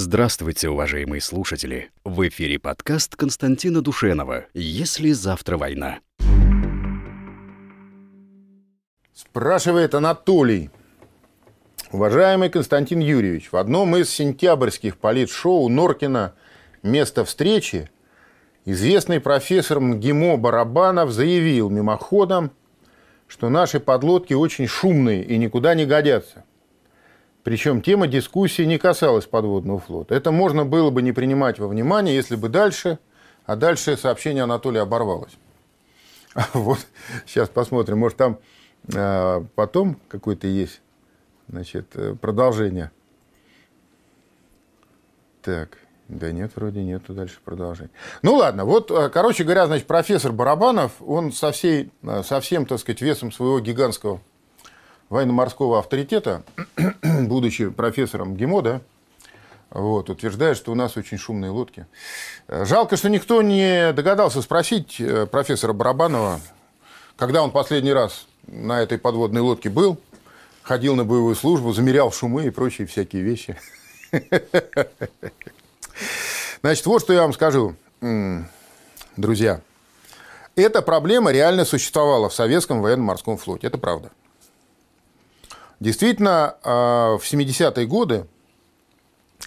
Здравствуйте, уважаемые слушатели! В эфире подкаст Константина Душенова «Если завтра война». Спрашивает Анатолий. Уважаемый Константин Юрьевич, в одном из сентябрьских политшоу Норкина «Место встречи» известный профессор МГИМО Барабанов заявил мимоходом, что наши подлодки очень шумные и никуда не годятся. Причем тема дискуссии не касалась подводного флота. Это можно было бы не принимать во внимание, если бы дальше, а дальше сообщение Анатолия оборвалось. Вот, сейчас посмотрим, может там а, потом какое-то есть значит, э, продолжение. Так, да нет, вроде нету дальше продолжения. Ну ладно, вот, э, короче говоря, значит, профессор Барабанов, он со, всей, э, со всем, так сказать, весом своего гигантского военно-морского авторитета, будучи профессором ГИМО, да, вот, утверждает, что у нас очень шумные лодки. Жалко, что никто не догадался спросить э, профессора Барабанова, когда он последний раз на этой подводной лодке был, ходил на боевую службу, замерял шумы и прочие всякие вещи. Значит, вот что я вам скажу, друзья. Эта проблема реально существовала в советском военно-морском флоте. Это правда. Действительно, а, в 70-е годы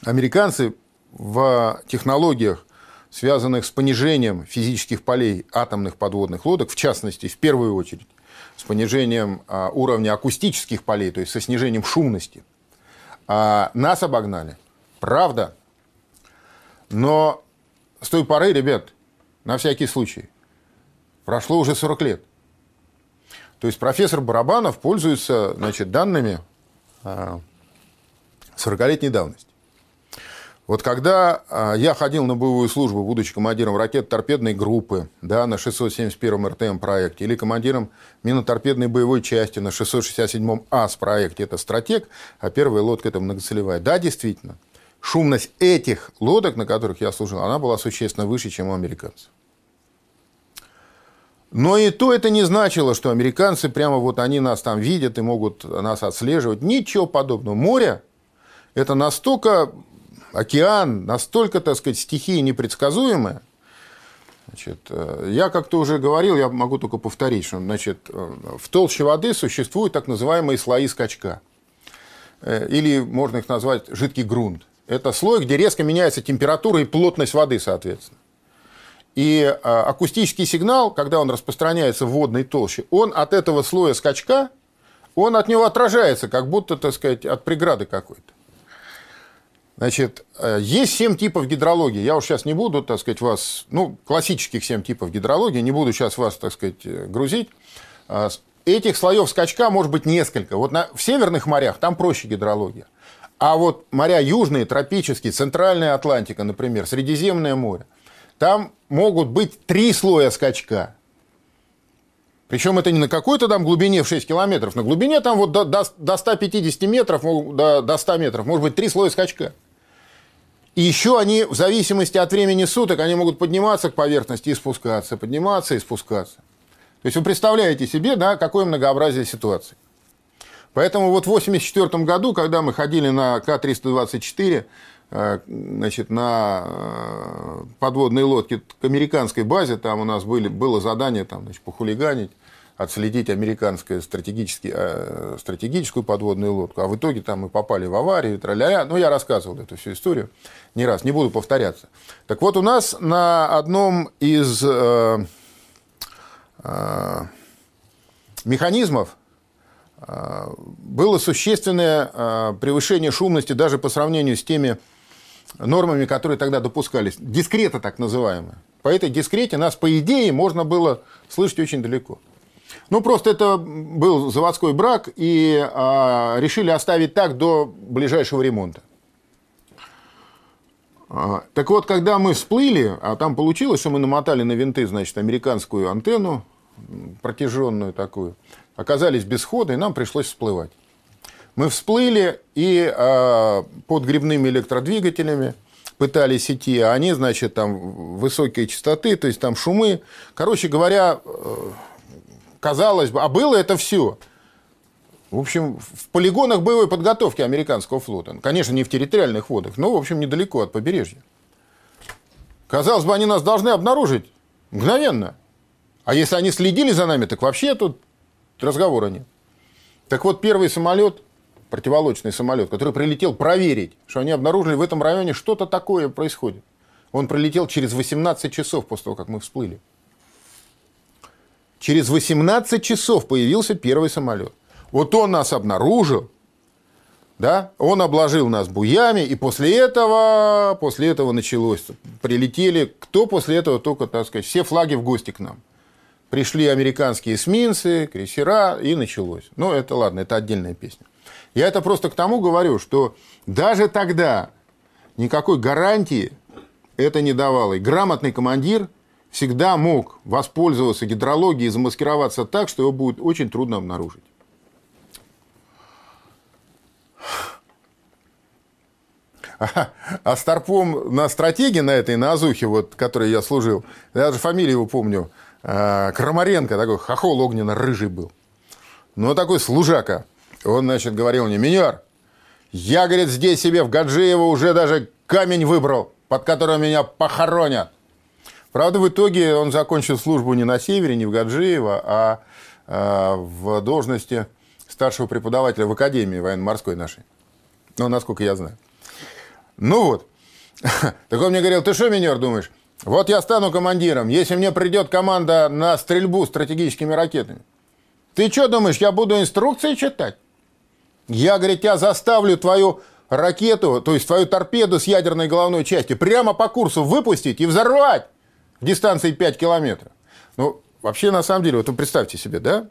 американцы в технологиях, связанных с понижением физических полей атомных подводных лодок, в частности, в первую очередь, с понижением а, уровня акустических полей, то есть со снижением шумности, а, нас обогнали. Правда. Но с той поры, ребят, на всякий случай, прошло уже 40 лет. То есть профессор Барабанов пользуется значит, данными 40-летней а, давности. Вот когда а, я ходил на боевую службу, будучи командиром ракет-торпедной группы да, на 671-м РТМ проекте или командиром миноторпедной боевой части на 667-м АС проекте, это стратег, а первая лодка это многоцелевая. Да, действительно, шумность этих лодок, на которых я служил, она была существенно выше, чем у американцев. Но и то это не значило, что американцы прямо вот они нас там видят и могут нас отслеживать. Ничего подобного. Море – это настолько океан, настолько, так сказать, стихия непредсказуемая. Значит, э, я как-то уже говорил, я могу только повторить, что значит, э, в толще воды существуют так называемые слои скачка. Э, или можно их назвать жидкий грунт. Это слой, где резко меняется температура и плотность воды, соответственно. И а, акустический сигнал, когда он распространяется в водной толще, он от этого слоя скачка, он от него отражается, как будто, так сказать, от преграды какой-то. Значит, э, есть семь типов гидрологии. Я уж сейчас не буду, так сказать, вас, ну, классических семь типов гидрологии, не буду сейчас вас, так сказать, э, грузить. А, этих слоев скачка может быть несколько. Вот на, в северных морях там проще гидрология. А вот моря южные, тропические, центральная Атлантика, например, Средиземное море – там могут быть три слоя скачка. Причем это не на какой-то там глубине в 6 километров. На глубине там вот до, до, до 150 метров, до, до 100 метров может быть три слоя скачка. И еще они, в зависимости от времени суток, они могут подниматься к поверхности и спускаться, подниматься и спускаться. То есть вы представляете себе, да, какое многообразие ситуации. Поэтому вот в 1984 году, когда мы ходили на К-324, Э, значит, на э, подводной лодке к американской базе, там у нас были, было задание там, значит, похулиганить, отследить американскую стратегически, э, стратегическую подводную лодку, а в итоге там мы попали в аварию, траля Ну, я рассказывал эту всю историю не раз, не буду повторяться. Так вот, у нас на одном из э, э, механизмов э, было существенное э, превышение шумности даже по сравнению с теми нормами, которые тогда допускались. Дискрета так называемая. По этой дискрете нас, по идее, можно было слышать очень далеко. Ну, просто это был заводской брак, и а, решили оставить так до ближайшего ремонта. А, так вот, когда мы всплыли, а там получилось, что мы намотали на винты, значит, американскую антенну, протяженную такую, оказались без хода, и нам пришлось всплывать. Мы всплыли и э, под грибными электродвигателями пытались идти, а они, значит, там высокие частоты, то есть там шумы. Короче говоря, э, казалось бы, а было это все. В общем, в полигонах боевой подготовки американского флота. Конечно, не в территориальных водах, но, в общем, недалеко от побережья. Казалось бы, они нас должны обнаружить мгновенно. А если они следили за нами, так вообще тут разговора нет. Так вот, первый самолет, противолочный самолет, который прилетел проверить, что они обнаружили в этом районе что-то такое происходит. Он прилетел через 18 часов после того, как мы всплыли. Через 18 часов появился первый самолет. Вот он нас обнаружил, да, он обложил нас буями, и после этого, после этого началось, прилетели, кто после этого только, так сказать, все флаги в гости к нам. Пришли американские эсминцы, крейсера, и началось. Ну, это ладно, это отдельная песня. Я это просто к тому говорю, что даже тогда никакой гарантии это не давало. И грамотный командир всегда мог воспользоваться гидрологией и замаскироваться так, что его будет очень трудно обнаружить. А Старпом на стратегии на этой, на Азухе, вот, которой я служил, я даже фамилию его помню, а, Крамаренко, такой хохол огненно-рыжий был. Ну, такой служака. Он, значит, говорил мне, Минер, я, говорит, здесь себе в Гаджиево уже даже камень выбрал, под которым меня похоронят. Правда, в итоге он закончил службу не на севере, не в Гаджиево, а, а в должности старшего преподавателя в Академии военно-морской нашей. Ну, насколько я знаю. Ну вот. Так он мне говорил, ты что, минер, думаешь? Вот я стану командиром, если мне придет команда на стрельбу стратегическими ракетами. Ты что думаешь, я буду инструкции читать? Я, говорит, я заставлю твою ракету, то есть твою торпеду с ядерной головной части прямо по курсу выпустить и взорвать в дистанции 5 километров. Ну, вообще, на самом деле, вот вы представьте себе, да?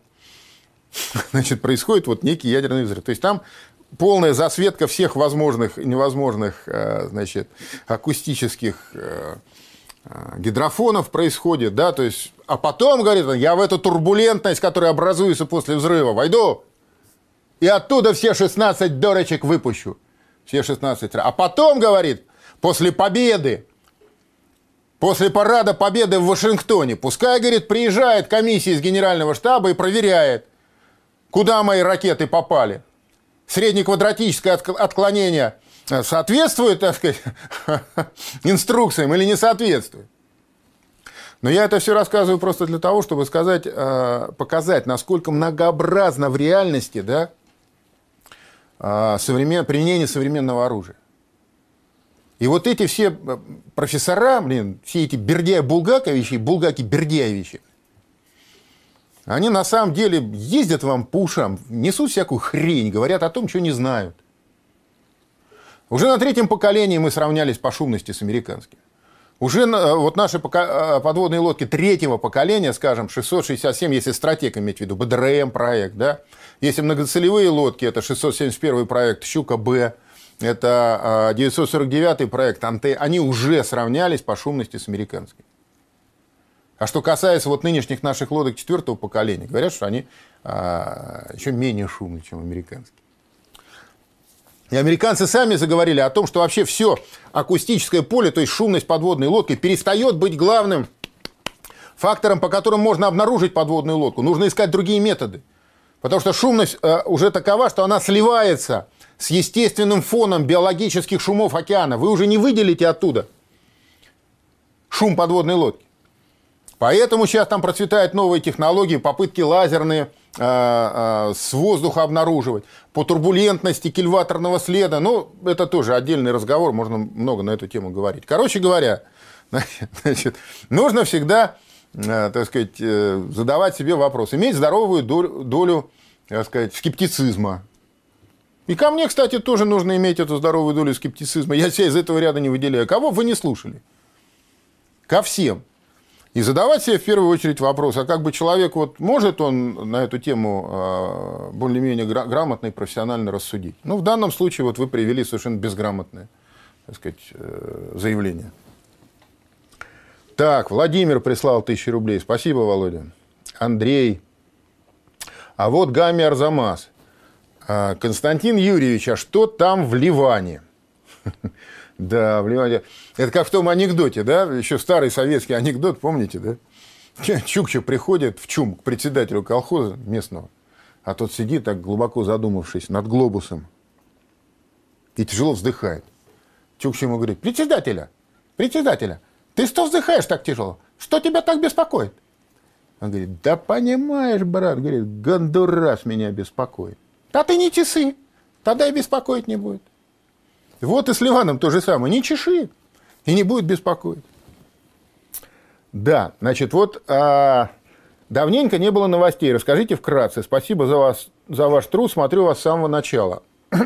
Значит, происходит вот некий ядерный взрыв. То есть там полная засветка всех возможных и невозможных э, значит, акустических э, э, гидрофонов происходит, да, то есть, а потом, говорит я в эту турбулентность, которая образуется после взрыва, войду, и оттуда все 16 дорочек выпущу, все 16, а потом, говорит, после победы, после парада победы в Вашингтоне, пускай, говорит, приезжает комиссия из генерального штаба и проверяет, куда мои ракеты попали, среднеквадратическое отклонение э, соответствует, так сказать, инструкциям или не соответствует. Но я это все рассказываю просто для того, чтобы сказать, э, показать, насколько многообразно в реальности да, современ... применение современного оружия. И вот эти все профессора, блин, все эти Бердяев-Булгаковичи, Булгаки-Бердяевичи, они на самом деле ездят вам по ушам, несут всякую хрень, говорят о том, что не знают. Уже на третьем поколении мы сравнялись по шумности с американским. Уже вот наши э, подводные лодки третьего поколения, скажем, 667, если стратег иметь в виду, БДРМ проект, да, если многоцелевые лодки, это 671 проект Щука-Б, это 949 э, проект Анте, они уже сравнялись по шумности с американской. А что касается вот нынешних наших лодок четвертого поколения, говорят, что они а, еще менее шумные, чем американские. И американцы сами заговорили о том, что вообще все акустическое поле, то есть шумность подводной лодки, перестает быть главным фактором, по которому можно обнаружить подводную лодку. Нужно искать другие методы. Потому что шумность э, уже такова, что она сливается с естественным фоном биологических шумов океана. Вы уже не выделите оттуда шум подводной лодки. Поэтому сейчас там процветают новые технологии, попытки лазерные э, э, с воздуха обнаруживать, по турбулентности кильваторного следа. Ну, это тоже отдельный разговор, можно много на эту тему говорить. Короче говоря, значит, нужно всегда, так сказать, э, задавать себе вопрос, иметь здоровую долю, долю так сказать, скептицизма. И ко мне, кстати, тоже нужно иметь эту здоровую долю скептицизма. Я себя из этого ряда не выделяю. Кого вы не слушали? Ко всем. И задавать себе в первую очередь вопрос, а как бы человек, вот может он на эту тему а, более-менее грамотно и профессионально рассудить? Ну, в данном случае вот вы привели совершенно безграмотное, так сказать, э, заявление. Так, Владимир прислал тысячу рублей. Спасибо, Володя. Андрей. А вот Гами Арзамас. А, Константин Юрьевич, а что там в Ливане? Да, вливание. Это как в том анекдоте, да? Еще старый советский анекдот, помните, да? Чукча приходит в ЧУМ к председателю колхоза местного. а тот сидит так глубоко задумавшись над глобусом и тяжело вздыхает. Чукча ему говорит, председателя, председателя, ты что вздыхаешь так тяжело? Что тебя так беспокоит? Он говорит, да понимаешь, брат, говорит, Гондурас меня беспокоит. Да ты не часы, тогда и беспокоить не будет. Вот и с Ливаном то же самое, не чеши, и не будет беспокоить. Да, значит, вот а, давненько не было новостей. Расскажите вкратце. Спасибо за, вас, за ваш труд, смотрю вас с самого начала.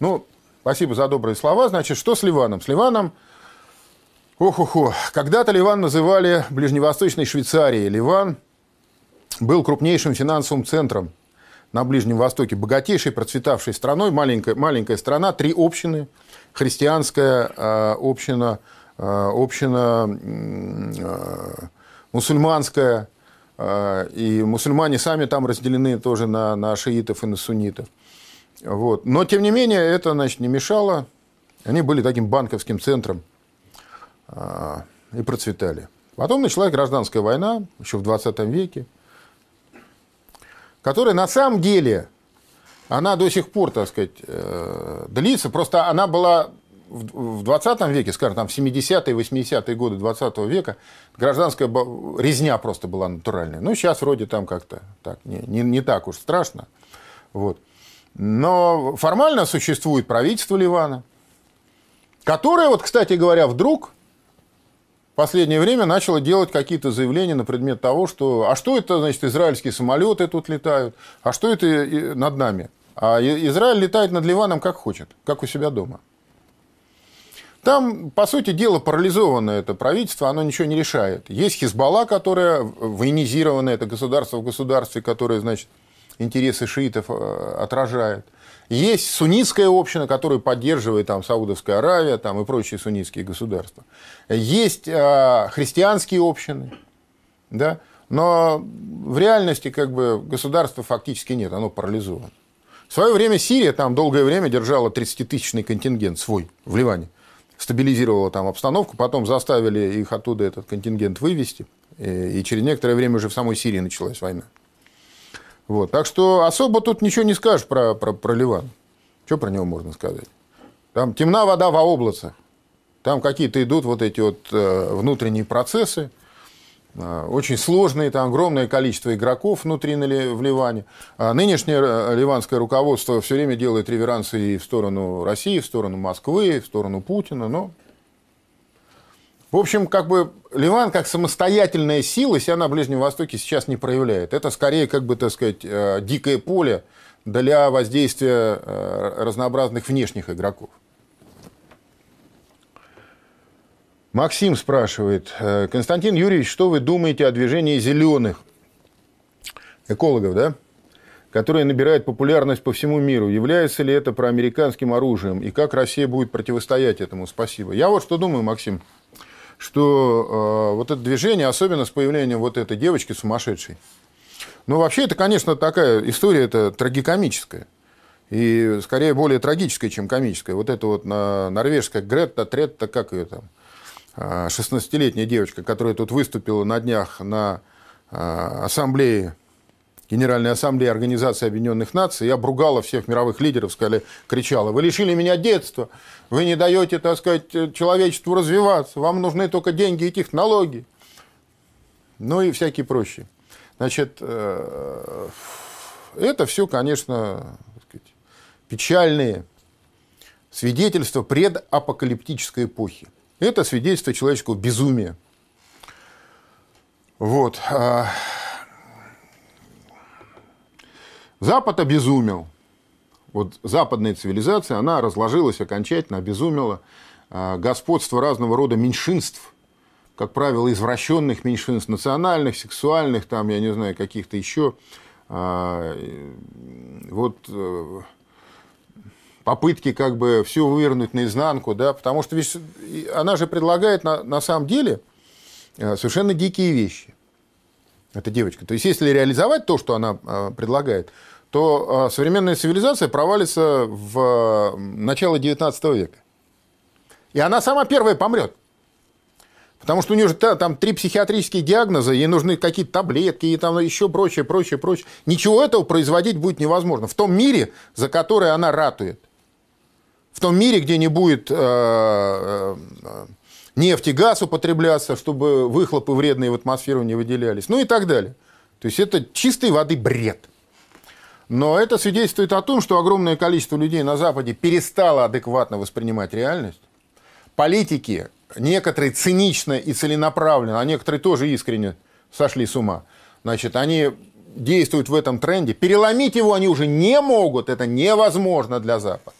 ну, спасибо за добрые слова. Значит, что с Ливаном? С Ливаном Ох-охо. Когда-то Ливан называли Ближневосточной Швейцарией. Ливан был крупнейшим финансовым центром на Ближнем Востоке, богатейшей, процветавшей страной, маленькая, маленькая страна, три общины, христианская э, община, э, община э, мусульманская, и мусульмане сами там разделены тоже на, на шиитов и на суннитов. Вот. Но, тем не менее, это значит, не мешало. Они были таким банковским центром и процветали. Потом началась гражданская война, еще в 20 веке, которая на самом деле, она до сих пор, так сказать, э, длится. Просто она была в 20 веке, скажем, там в 70-е, 80-е годы 20 века, гражданская резня просто была натуральная. Ну, сейчас вроде там как-то так, не, не, не так уж страшно. Вот. Но формально существует правительство Ливана, которое, вот, кстати говоря, вдруг последнее время начало делать какие-то заявления на предмет того, что а что это, значит, израильские самолеты тут летают, а что это над нами? А Израиль летает над Ливаном как хочет, как у себя дома. Там, по сути дела, парализованное это правительство, оно ничего не решает. Есть Хизбалла, которая военизированное, это государство в государстве, которое, значит, интересы шиитов э, отражает. Есть суннитская община, которую поддерживает там, Саудовская Аравия там, и прочие суннитские государства. Есть э, христианские общины, да? но в реальности как бы, государства фактически нет, оно парализовано. В свое время Сирия там долгое время держала 30-тысячный контингент свой в Ливане. Стабилизировала там обстановку, потом заставили их оттуда этот контингент вывести. И через некоторое время уже в самой Сирии началась война. Вот. Так что особо тут ничего не скажешь про, про, про Ливан. Что про него можно сказать? Там темна вода во облацах. Там какие-то идут вот эти вот э, внутренние процессы. Э, очень сложные, там огромное количество игроков внутри в Ливане. А нынешнее э, ливанское руководство все время делает реверансы и в сторону России, в сторону Москвы, в сторону Путина. Но в общем, как бы Ливан как самостоятельная сила себя на Ближнем Востоке сейчас не проявляет. Это скорее, как бы, так сказать, э, дикое поле для воздействия э, разнообразных внешних игроков. Максим спрашивает, «Э, Константин Юрьевич, что вы думаете о движении зеленых экологов, да? которые набирают популярность по всему миру. Является ли это проамериканским оружием? И как Россия будет противостоять этому? Спасибо. Я вот что думаю, Максим что э, вот это движение, особенно с появлением вот этой девочки сумасшедшей, ну, вообще, это, конечно, такая история, это трагикомическая. И скорее более трагическая, чем комическая. Вот это вот на, норвежская Гретта Третта, как ее там, 16-летняя а, девочка, которая тут выступила на днях на а, ассамблее Генеральной Ассамблеи Организации Объединенных Наций и обругала всех мировых лидеров, сказали, кричала, вы лишили меня детства, вы не даете, так сказать, человечеству развиваться, вам нужны только деньги и технологии. Ну и всякие прочие. Значит, э, это все, конечно, сказать, печальные свидетельства предапокалиптической эпохи. Это свидетельство человеческого безумия. Вот. А Запад обезумел. Вот западная цивилизация, она разложилась окончательно, обезумела. А, господство разного рода меньшинств, как правило, извращенных меньшинств, национальных, сексуальных, там, я не знаю, каких-то еще. А, вот э, попытки как бы все вывернуть наизнанку, да, потому что ведь она же предлагает на, на самом деле э, совершенно дикие вещи. Эта девочка. То есть, если реализовать то, что она э, предлагает, то а, современная цивилизация провалится в начало XIX века. И она сама первая помрет. Потому что у нее же там три психиатрические диагноза, ей нужны какие-то таблетки и там еще прочее, прочее, прочее. Ничего этого производить будет невозможно. В том мире, за который она ратует. В том мире, где не будет э, э, нефть и газ употребляться, чтобы выхлопы вредные в атмосферу не выделялись. Ну и так далее. То есть это чистой воды бред. Но это свидетельствует о том, что огромное количество людей на Западе перестало адекватно воспринимать реальность. Политики некоторые цинично и целенаправленно, а некоторые тоже искренне сошли с ума. Значит, они действуют в этом тренде. Переломить его они уже не могут, это невозможно для Запада.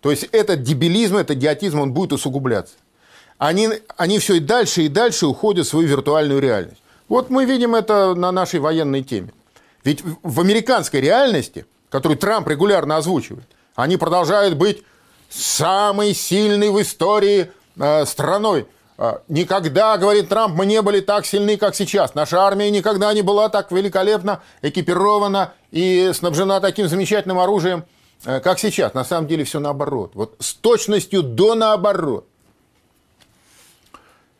То есть этот дебилизм, этот идиотизм, он будет усугубляться. Они, они все и дальше и дальше уходят в свою виртуальную реальность. Вот мы видим это на нашей военной теме. Ведь в американской реальности, которую Трамп регулярно озвучивает, они продолжают быть самой сильной в истории Э, страной. Э, никогда, говорит Трамп, мы не были так сильны, как сейчас. Наша армия никогда не была так великолепно экипирована и снабжена таким замечательным оружием, э, как сейчас. На самом деле все наоборот. Вот с точностью до наоборот.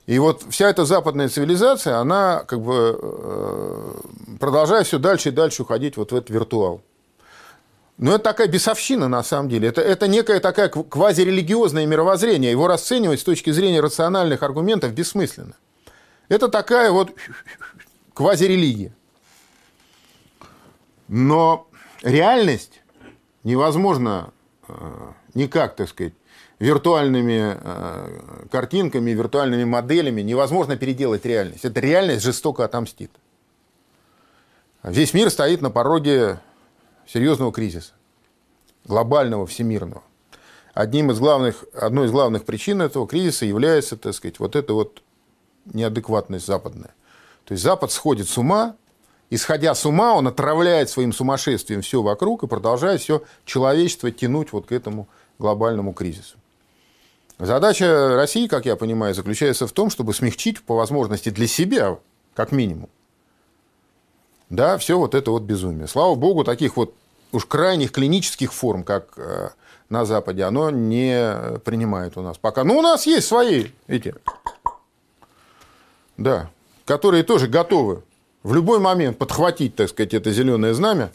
И вот вся эта западная цивилизация, она как бы продолжает все дальше и дальше уходить вот в этот виртуал. Но это такая бесовщина, на самом деле. Это, это некое такое квазирелигиозное мировоззрение. Его расценивать с точки зрения рациональных аргументов бессмысленно. Это такая вот квазирелигия. Но реальность невозможно э, никак, так сказать, виртуальными э, картинками, виртуальными моделями невозможно переделать реальность. Эта реальность жестоко отомстит. Весь мир стоит на пороге серьезного кризиса, глобального, всемирного. Одним из главных, одной из главных причин этого кризиса является, так сказать, вот эта вот неадекватность западная. То есть Запад сходит с ума, исходя с ума, он отравляет своим сумасшествием все вокруг и продолжает все человечество тянуть вот к этому глобальному кризису. Задача России, как я понимаю, заключается в том, чтобы смягчить по возможности для себя, как минимум, да, все вот это вот безумие. Слава богу, таких вот уж крайних клинических форм, как э, на Западе, оно не принимает у нас пока. Ну, у нас есть свои эти, да, которые тоже готовы в любой момент подхватить, так сказать, это зеленое знамя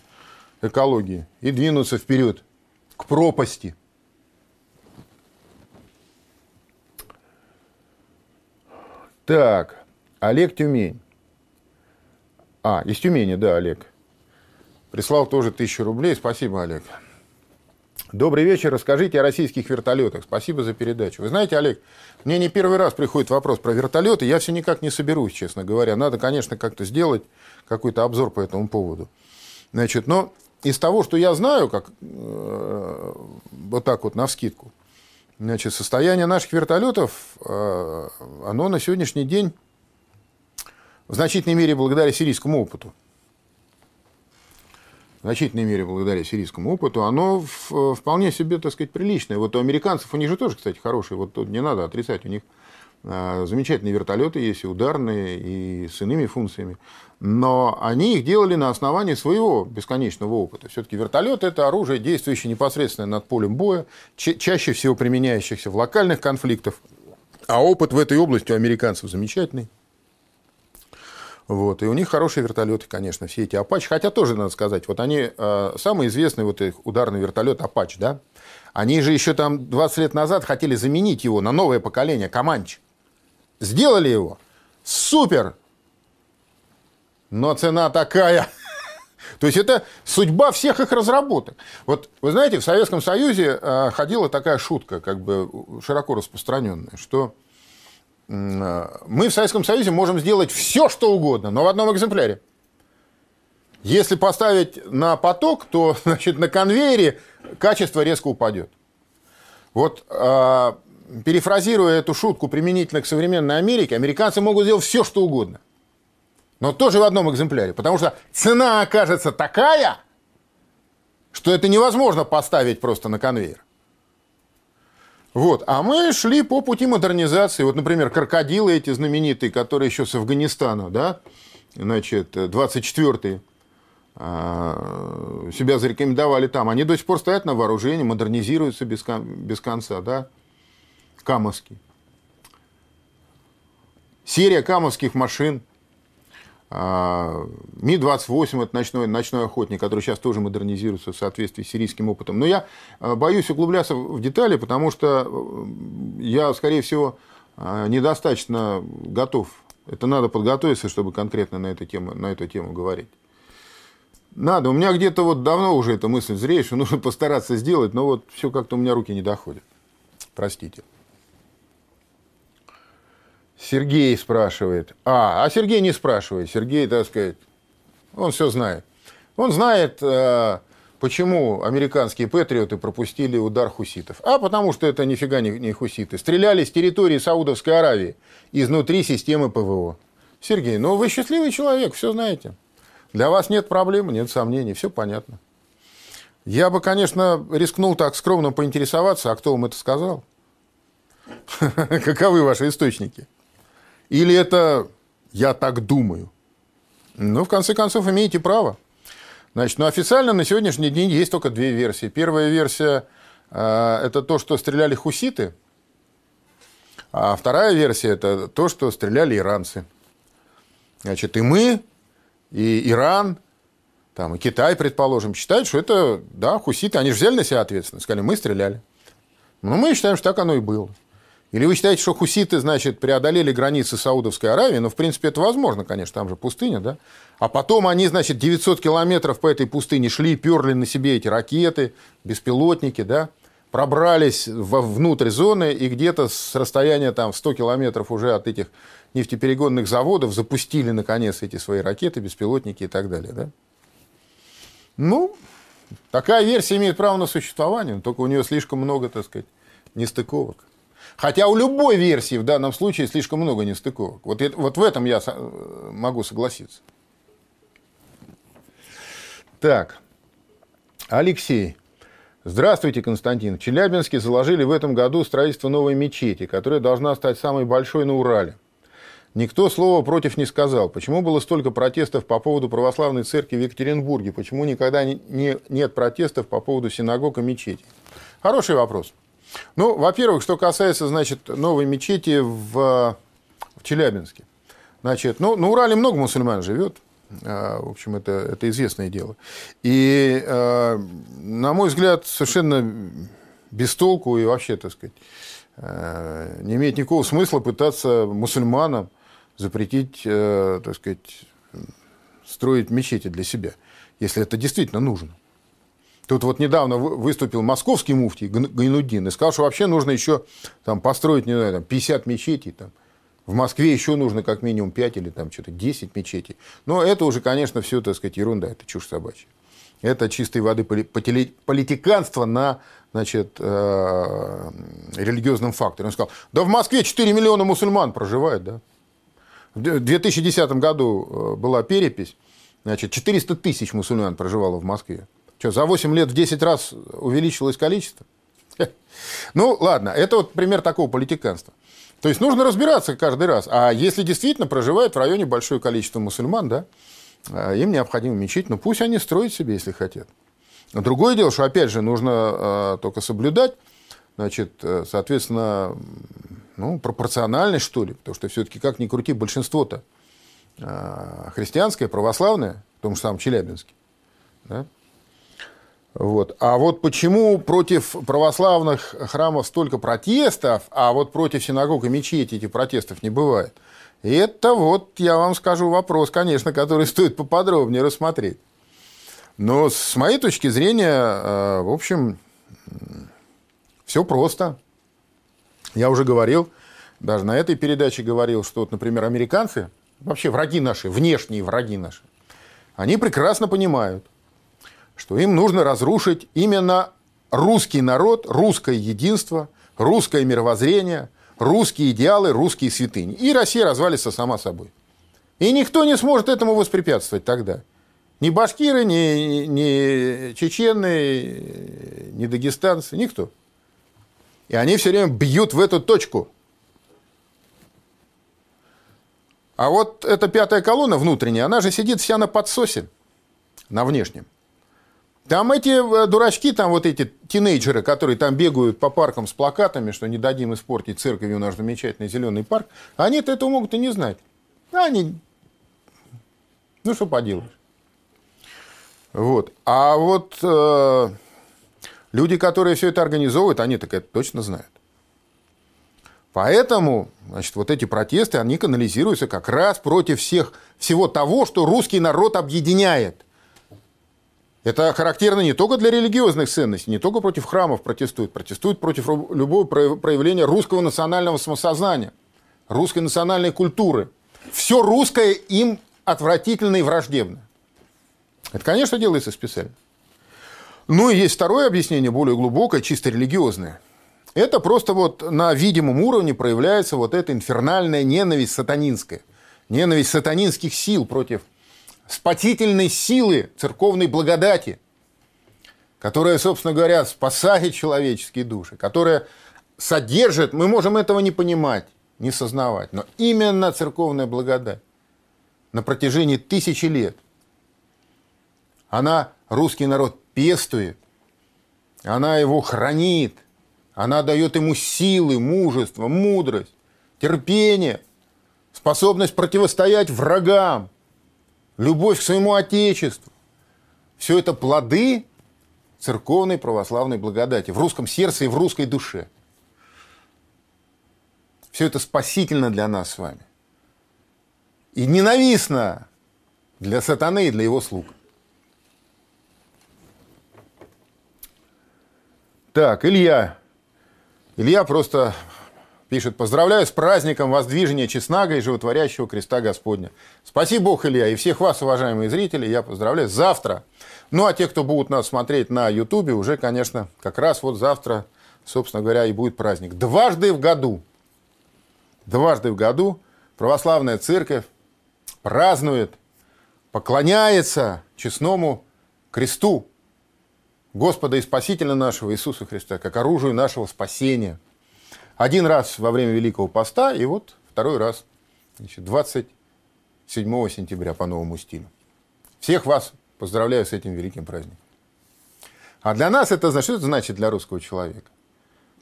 экологии и двинуться вперед к пропасти. Так, Олег Тюмень. А, из Тюмени, да, Олег. Прислал тоже тысячу рублей. Спасибо, Олег. Добрый вечер. Расскажите о российских вертолетах. Спасибо за передачу. Вы знаете, Олег, мне не первый раз приходит вопрос про вертолеты. Я все никак не соберусь, честно говоря. Надо, конечно, как-то сделать какой-то обзор по этому поводу. Значит, но из того, что я знаю, как э, вот так вот на вскидку, значит, состояние наших вертолетов, э, оно на сегодняшний день в значительной мере благодаря сирийскому опыту. В значительной мере благодаря сирийскому опыту, оно вполне себе, так сказать, приличное. Вот у американцев, у них же тоже, кстати, хорошие, вот тут не надо отрицать, у них замечательные вертолеты есть, и ударные, и с иными функциями. Но они их делали на основании своего бесконечного опыта. Все-таки вертолет – это оружие, действующее непосредственно над полем боя, чаще всего применяющихся в локальных конфликтах. А опыт в этой области у американцев замечательный. Вот. И у них хорошие вертолеты, конечно, все эти Апач. Хотя тоже надо сказать, вот они, э, самый известный вот их ударный вертолет Апач, да, они же еще там 20 лет назад хотели заменить его на новое поколение, Команч. Сделали его. Супер! Но цена такая. То есть это судьба всех их разработок. Вот вы знаете, в Советском Союзе э, ходила такая шутка, как бы широко распространенная, что мы в Советском Союзе можем сделать все, что угодно, но в одном экземпляре. Если поставить на поток, то значит, на конвейере качество резко упадет. Вот э, перефразируя эту шутку применительно к современной Америке, американцы могут сделать все, что угодно. Но тоже в одном экземпляре. Потому что цена окажется такая, что это невозможно поставить просто на конвейер. Вот. А мы шли по пути модернизации. Вот, например, крокодилы эти знаменитые, которые еще с Афганистана, да, значит, 24-е, а, себя зарекомендовали там. Они до сих пор стоят на вооружении, модернизируются без, без конца, да, камовские. серия камовских машин, а, Ми-28 – это ночной, ночной охотник, который сейчас тоже модернизируется в соответствии с сирийским опытом. Но я а, боюсь углубляться в детали, потому что э, я, скорее всего, а, недостаточно готов. Это надо подготовиться, чтобы конкретно на эту тему, на эту тему говорить. Надо. У меня где-то вот давно уже эта мысль зреет, что нужно постараться сделать, но вот все как-то у меня руки не доходят. Простите. Сергей спрашивает. А, а Сергей не спрашивает. Сергей, так сказать, он все знает. Он знает, э, почему американские патриоты пропустили удар хуситов. А потому что это нифига не, не хуситы. Стреляли с территории Саудовской Аравии изнутри системы ПВО. Сергей, ну вы счастливый человек, все знаете. Для вас нет проблем, нет сомнений, все понятно. Я бы, конечно, рискнул так скромно поинтересоваться, а кто вам это сказал? Каковы ваши источники? Или это я так думаю? Ну, в конце концов, имеете право. Значит, ну, официально на сегодняшний день есть только две версии. Первая версия э, – это то, что стреляли хуситы, а вторая версия – это то, что стреляли иранцы. Значит, и мы, и Иран, там, и Китай, предположим, считают, что это, да, хуситы, они же взяли на себя ответственность, сказали, мы стреляли. Но мы считаем, что так оно и было. Или вы считаете, что хуситы, значит, преодолели границы Саудовской Аравии? Ну, в принципе, это возможно, конечно, там же пустыня, да? А потом они, значит, 900 километров по этой пустыне шли, перли на себе эти ракеты, беспилотники, да? Пробрались внутрь зоны и где-то с расстояния там 100 километров уже от этих нефтеперегонных заводов запустили, наконец, эти свои ракеты, беспилотники и так далее, да? Ну, такая версия имеет право на существование, только у нее слишком много, так сказать, нестыковок. Хотя у любой версии в данном случае слишком много нестыковок. Вот, вот в этом я могу согласиться. Так, Алексей. Здравствуйте, Константин. В Челябинске заложили в этом году строительство новой мечети, которая должна стать самой большой на Урале. Никто слова против не сказал. Почему было столько протестов по поводу православной церкви в Екатеринбурге? Почему никогда не, не, нет протестов по поводу синагог и мечетей? Хороший вопрос. Ну, во-первых, что касается, значит, новой мечети в, в Челябинске. Значит, ну, на Урале много мусульман живет. А, в общем, это, это известное дело. И, а, на мой взгляд, совершенно без толку и вообще, так сказать, а, не имеет никакого смысла пытаться мусульманам запретить, так сказать, строить мечети для себя, если это действительно нужно. Тут вот недавно выступил московский муфтий Гайнуддин и сказал, что вообще нужно еще там, построить, не знаю, там, 50 мечетей. Там. В Москве еще нужно как минимум 5 или там что-то 10 мечетей. Но это уже, конечно, все, так сказать, ерунда, это чушь собачья. Это чистой воды политиканство на значит, э, религиозном факторе. Он сказал, да в Москве 4 миллиона мусульман проживает. Да? В 2010 году э, была перепись, значит, 400 тысяч мусульман проживало в Москве. Что, за 8 лет в 10 раз увеличилось количество? Ну, ладно, это вот пример такого политиканства. То есть нужно разбираться каждый раз. А если действительно проживает в районе большое количество мусульман, да, а, им необходимо мечеть, ну пусть они строят себе, если хотят. Другое дело, что, опять же, нужно э, только соблюдать, значит, э, соответственно, ну, пропорциональность, что ли, потому что все-таки, как ни крути, большинство-то э, христианское, православное, в том же самом Челябинске, да, вот. А вот почему против православных храмов столько протестов, а вот против синагог и мечети этих протестов не бывает? Это вот, я вам скажу, вопрос, конечно, который стоит поподробнее рассмотреть. Но с моей точки зрения, э, в общем, все просто. Я уже говорил, даже на этой передаче говорил, что, вот, например, американцы, вообще враги наши, внешние враги наши, они прекрасно понимают, что им нужно разрушить именно русский народ, русское единство, русское мировоззрение, русские идеалы, русские святыни. И Россия развалится сама собой. И никто не сможет этому воспрепятствовать тогда. Ни башкиры, ни, ни чечены, ни дагестанцы, никто. И они все время бьют в эту точку. А вот эта пятая колонна внутренняя, она же сидит вся на подсосе, на внешнем. Там эти э, дурачки, там вот эти тинейджеры, которые там бегают по паркам с плакатами, что не дадим испортить церковью наш замечательный зеленый парк, они-то этого могут и не знать. Они, ну что поделаешь. Вот. А вот э, люди, которые все это организовывают, они так это точно знают. Поэтому, значит, вот эти протесты, они канализируются как раз против всех, всего того, что русский народ объединяет. Это характерно не только для религиозных ценностей, не только против храмов протестуют, протестуют против любого проявления русского национального самосознания, русской национальной культуры. Все русское им отвратительно и враждебно. Это, конечно, делается специально. Ну и есть второе объяснение, более глубокое, чисто религиозное. Это просто вот на видимом уровне проявляется вот эта инфернальная ненависть сатанинская. Ненависть сатанинских сил против спасительной силы церковной благодати, которая, собственно говоря, спасает человеческие души, которая содержит, мы можем этого не понимать, не сознавать, но именно церковная благодать на протяжении тысячи лет, она русский народ пестует, она его хранит, она дает ему силы, мужество, мудрость, терпение, способность противостоять врагам, любовь к своему Отечеству. Все это плоды церковной православной благодати в русском сердце и в русской душе. Все это спасительно для нас с вами. И ненавистно для сатаны и для его слуг. Так, Илья. Илья просто пишет, поздравляю с праздником воздвижения честнага и животворящего креста Господня. Спасибо Бог, Илья, и всех вас, уважаемые зрители, я поздравляю. Завтра, ну а те, кто будут нас смотреть на Ютубе, уже, конечно, как раз вот завтра, собственно говоря, и будет праздник. Дважды в году, дважды в году православная церковь празднует, поклоняется честному кресту, Господа и Спасителя нашего Иисуса Христа, как оружию нашего спасения. Один раз во время Великого Поста, и вот второй раз значит, 27 сентября по новому стилю. Всех вас поздравляю с этим великим праздником. А для нас это, значит, что это значит для русского человека?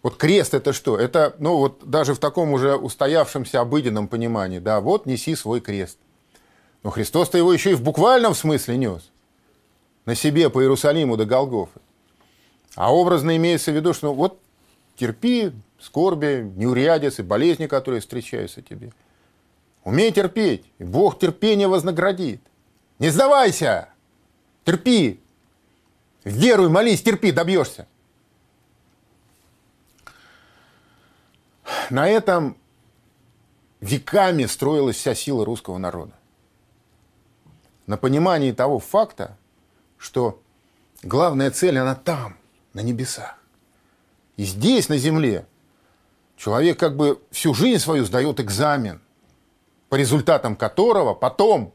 Вот крест это что? Это, ну вот даже в таком уже устоявшемся обыденном понимании, да, вот неси свой крест. Но Христос-то его еще и в буквальном смысле нес на себе по Иерусалиму до Голгофы. А образно имеется в виду, что ну, вот терпи скорби, неурядицы, болезни, которые встречаются тебе. Умей терпеть, и Бог терпение вознаградит. Не сдавайся, терпи, веруй, молись, терпи, добьешься. На этом веками строилась вся сила русского народа. На понимании того факта, что главная цель, она там, на небесах. И здесь, на земле, человек как бы всю жизнь свою сдает экзамен, по результатам которого потом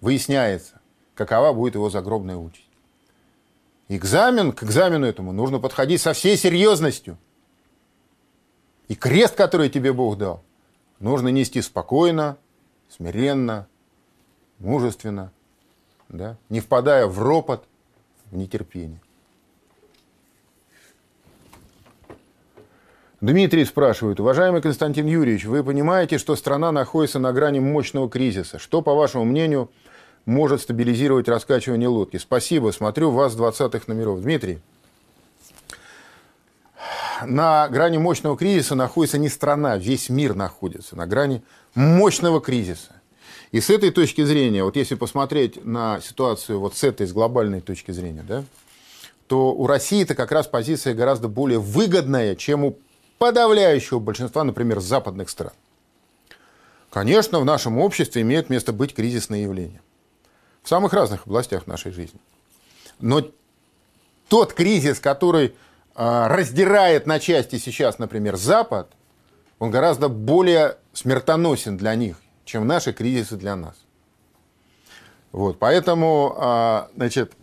выясняется, какова будет его загробная участь. Экзамен, к экзамену этому нужно подходить со всей серьезностью. И крест, который тебе Бог дал, нужно нести спокойно, смиренно, мужественно – да, не впадая в ропот, в нетерпение. Дмитрий спрашивает, уважаемый Константин Юрьевич, вы понимаете, что страна находится на грани мощного кризиса? Что, по вашему мнению, может стабилизировать раскачивание лодки? Спасибо, смотрю вас с 20-х номеров. Дмитрий, на грани мощного кризиса находится не страна, весь мир находится на грани мощного кризиса. И с этой точки зрения, вот если посмотреть на ситуацию вот с этой, с глобальной точки зрения, да, то у России это как раз позиция гораздо более выгодная, чем у подавляющего большинства, например, западных стран. Конечно, в нашем обществе имеют место быть кризисные явления. В самых разных областях нашей жизни. Но тот кризис, который а, раздирает на части сейчас, например, Запад, он гораздо более смертоносен для них, чем наши кризисы для нас. Вот, поэтому, а, значит,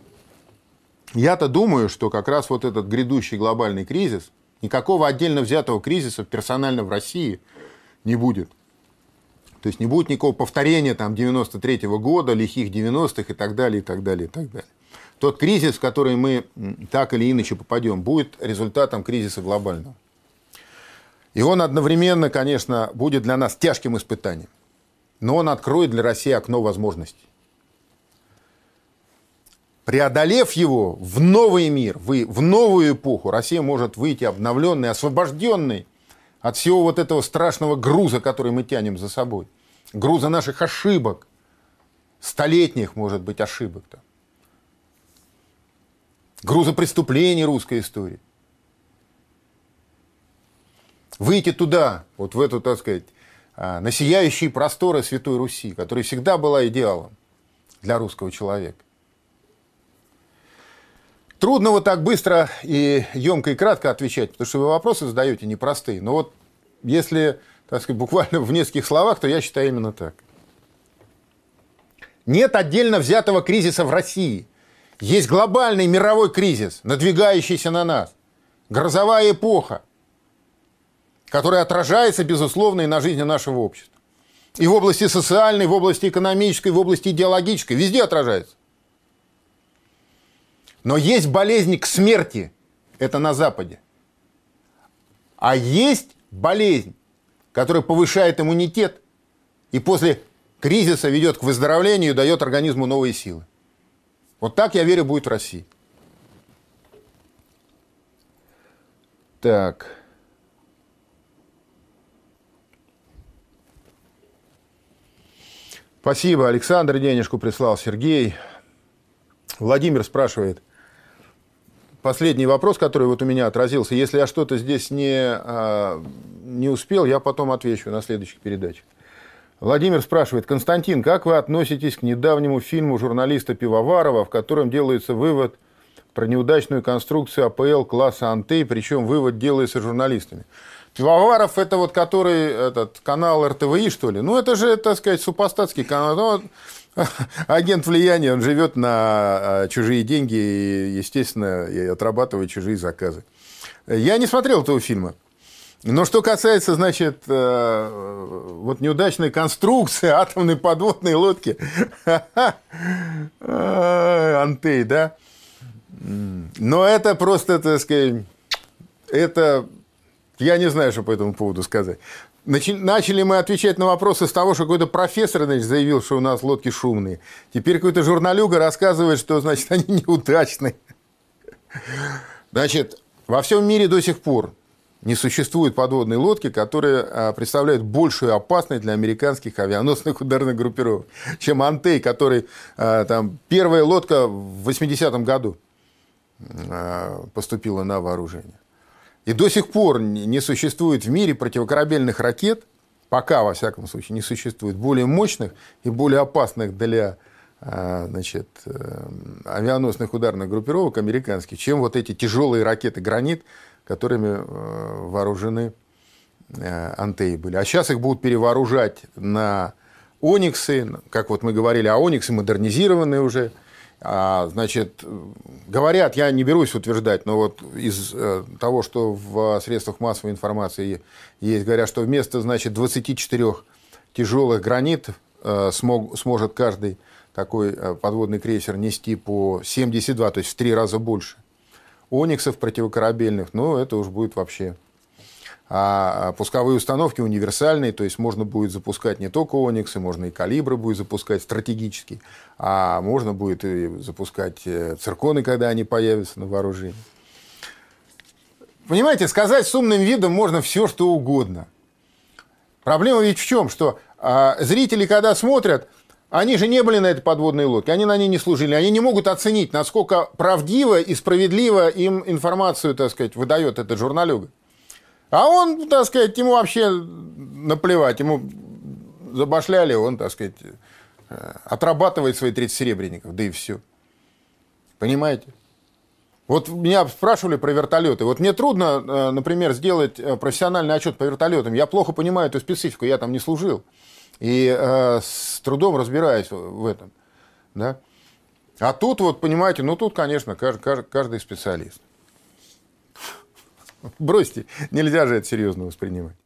я-то думаю, что как раз вот этот грядущий глобальный кризис, никакого отдельно взятого кризиса персонально в России не будет. То есть не будет никакого повторения там 93 -го года, лихих 90-х и так далее, и так далее, и так далее. тот кризис, в который мы так или иначе попадем, будет результатом кризиса глобального. И он одновременно, конечно, будет для нас тяжким испытанием. Но он откроет для России окно возможностей. Преодолев его в новый мир, в новую эпоху, Россия может выйти обновленной, освобожденной от всего вот этого страшного груза, который мы тянем за собой. Груза наших ошибок, столетних, может быть, ошибок-то. Груза преступлений русской истории. Выйти туда, вот в эту, так сказать, а, на сияющие просторы Святой Руси, которая всегда была идеалом для русского человека. Трудно вот так быстро и емко и кратко отвечать, потому что вы вопросы задаете непростые. Но вот если, так сказать, буквально в нескольких словах, то я считаю именно так. Нет отдельно взятого кризиса в России. Есть глобальный мировой кризис, надвигающийся на нас. Грозовая эпоха, которая отражается, безусловно, и на жизни нашего общества. И в области социальной, в области экономической, в области идеологической. Везде отражается. Но есть болезнь к смерти. Это на Западе. А есть болезнь, которая повышает иммунитет и после кризиса ведет к выздоровлению и дает организму новые силы. Вот так, я верю, будет в России. Так. Спасибо. Александр денежку прислал. Сергей. Владимир спрашивает. Последний вопрос, который вот у меня отразился. Если я что-то здесь не, а, не успел, я потом отвечу на следующих передачах. Владимир спрашивает, Константин, как вы относитесь к недавнему фильму журналиста Пивоварова, в котором делается вывод про неудачную конструкцию АПЛ класса Антей, причем вывод делается журналистами? Пивоваров это вот который этот канал РТВИ, что ли? Ну, это же, так сказать, супостатский канал. Агент влияния, он живет на а, чужие деньги и, естественно, отрабатывает чужие заказы. Я не смотрел этого фильма. Но что касается, значит, э, вот неудачной конструкции атомной подводной лодки, Антей, да? Но это просто, так сказать, это... Я не знаю, что по этому поводу сказать. Начали мы отвечать на вопросы с того, что какой-то профессор значит, заявил, что у нас лодки шумные. Теперь какой-то журналюга рассказывает, что, значит, они неудачные. Значит, во всем мире до сих пор не существует подводной лодки, которая а, представляет большую опасность для американских авианосных ударных группировок, чем Антей, который а, там первая лодка в 80-м году а, поступила на вооружение. И до сих пор не существует в мире противокорабельных ракет, пока, во всяком случае, не существует более мощных и более опасных для значит, э, авианосных ударных группировок американских, чем вот эти тяжелые ракеты «Гранит», которыми э, вооружены э, антеи были. А сейчас их будут перевооружать на ониксы, как вот мы говорили, а ониксы модернизированные уже. А, значит, говорят, я не берусь утверждать, но вот из э, того, что в средствах массовой информации есть, говорят, что вместо, значит, 24 тяжелых гранит смог, сможет каждый такой подводный крейсер нести по 72, то есть в три раза больше ониксов противокорабельных, ну, это уж будет вообще. А, а пусковые установки универсальные, то есть можно будет запускать не только ониксы, можно и калибры будет запускать стратегически, а можно будет и запускать э, цирконы, когда они появятся на вооружении. Понимаете, сказать с умным видом можно все, что угодно. Проблема ведь в чем, что а, зрители, когда смотрят, они же не были на этой подводной лодке, они на ней не служили, они не могут оценить, насколько правдиво и справедливо им информацию, так сказать, выдает этот журналюга. А он, так сказать, ему вообще наплевать, ему забашляли, он, так сказать, э, отрабатывает свои 30 серебряников, да и все. Понимаете? Вот меня спрашивали про вертолеты. Вот мне трудно, э, например, сделать э, профессиональный отчет по вертолетам. Я плохо понимаю эту специфику, я там не служил. И с трудом разбираюсь в этом. Да? А тут, вот, понимаете, ну тут, конечно, каждый, каждый специалист. Бросьте, нельзя же это серьезно воспринимать.